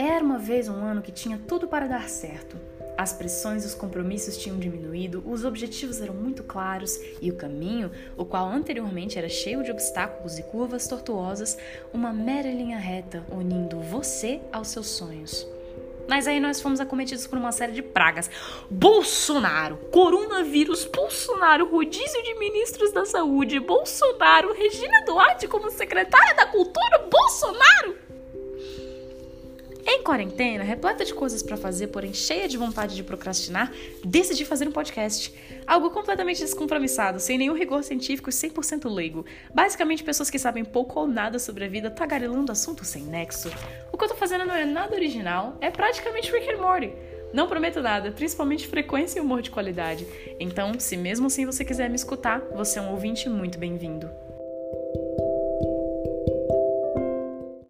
Era uma vez um ano que tinha tudo para dar certo. As pressões e os compromissos tinham diminuído, os objetivos eram muito claros e o caminho, o qual anteriormente era cheio de obstáculos e curvas tortuosas, uma mera linha reta unindo você aos seus sonhos. Mas aí nós fomos acometidos por uma série de pragas. Bolsonaro, coronavírus, Bolsonaro, rodízio de ministros da saúde, Bolsonaro, Regina Duarte como secretária da cultura, quarentena, repleta de coisas para fazer, porém cheia de vontade de procrastinar, decidi fazer um podcast. Algo completamente descompromissado, sem nenhum rigor científico e 100% leigo. Basicamente, pessoas que sabem pouco ou nada sobre a vida tagarelando assuntos sem nexo. O que eu tô fazendo não é nada original, é praticamente Rick and Morty. Não prometo nada, principalmente frequência e humor de qualidade. Então, se mesmo assim você quiser me escutar, você é um ouvinte muito bem-vindo.